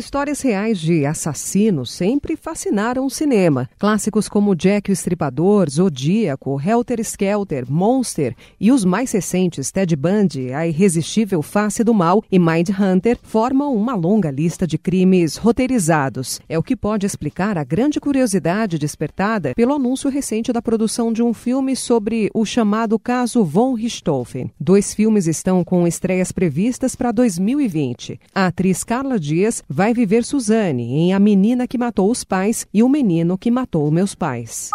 Histórias reais de assassinos sempre fascinaram o cinema. Clássicos como Jack o Estripador, Zodíaco, Helter Skelter, Monster e os mais recentes Ted Bundy, A Irresistível Face do Mal e Mind Hunter formam uma longa lista de crimes roteirizados. É o que pode explicar a grande curiosidade despertada pelo anúncio recente da produção de um filme sobre o chamado caso von Richthofen. Dois filmes estão com estreias previstas para 2020. A atriz Carla Dias vai viver Suzane em A Menina que Matou os Pais e O Menino que Matou Meus Pais.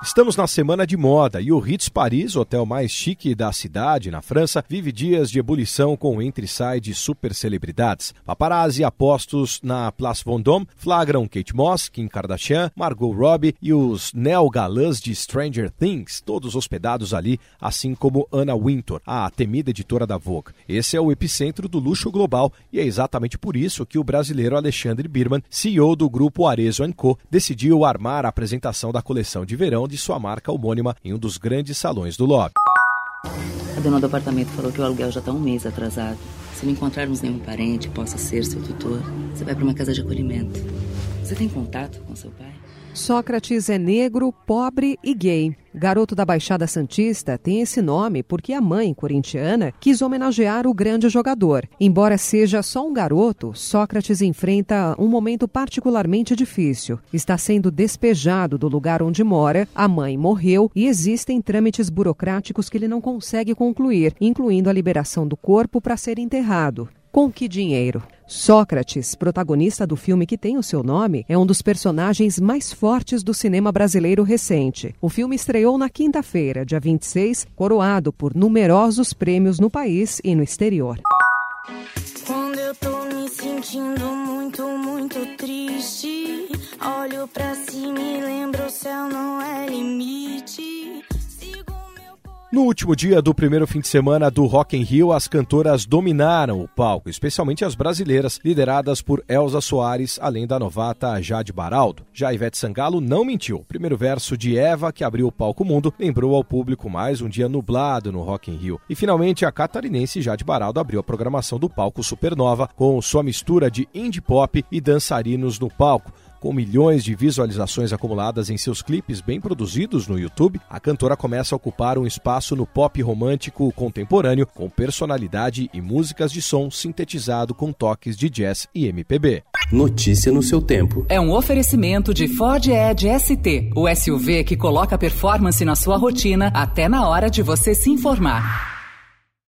Estamos na semana de moda e o Ritz Paris, hotel mais chique da cidade, na França, vive dias de ebulição com entre-sai de super celebridades. Paparazzi apostos na Place Vendôme flagram Kate Moss, Kim Kardashian, Margot Robbie e os neo-galãs de Stranger Things, todos hospedados ali, assim como Anna Wintour, a temida editora da Vogue. Esse é o epicentro do luxo global e é exatamente por isso que o brasileiro Alexandre Birman, CEO do grupo Arezzo Co, decidiu armar a apresentação da coleção de verão de sua marca homônima em um dos grandes salões do lobby. A dona do apartamento falou que o aluguel já está um mês atrasado. Se não encontrarmos nenhum parente possa ser seu tutor, você vai para uma casa de acolhimento. Você tem contato com seu pai? Sócrates é negro, pobre e gay. Garoto da Baixada Santista tem esse nome porque a mãe corintiana quis homenagear o grande jogador. Embora seja só um garoto, Sócrates enfrenta um momento particularmente difícil. Está sendo despejado do lugar onde mora, a mãe morreu e existem trâmites burocráticos que ele não consegue concluir, incluindo a liberação do corpo para ser enterrado. Com que dinheiro? Sócrates, protagonista do filme que tem o seu nome, é um dos personagens mais fortes do cinema brasileiro recente. O filme estreou na quinta-feira, dia 26, coroado por numerosos prêmios no país e no exterior. Quando eu tô me sentindo muito, muito triste, olho pra cima No último dia do primeiro fim de semana do Rock in Rio, as cantoras dominaram o palco, especialmente as brasileiras, lideradas por Elza Soares, além da novata Jade Baraldo. Já Ivete Sangalo não mentiu. O primeiro verso de Eva, que abriu o palco mundo, lembrou ao público mais um dia nublado no Rock in Rio. E finalmente a catarinense Jade Baraldo abriu a programação do palco Supernova com sua mistura de indie pop e dançarinos no palco. Com milhões de visualizações acumuladas em seus clipes bem produzidos no YouTube, a cantora começa a ocupar um espaço no pop romântico contemporâneo com personalidade e músicas de som sintetizado com toques de jazz e MPB. Notícia no seu tempo. É um oferecimento de Ford Edge ST, o SUV que coloca performance na sua rotina até na hora de você se informar.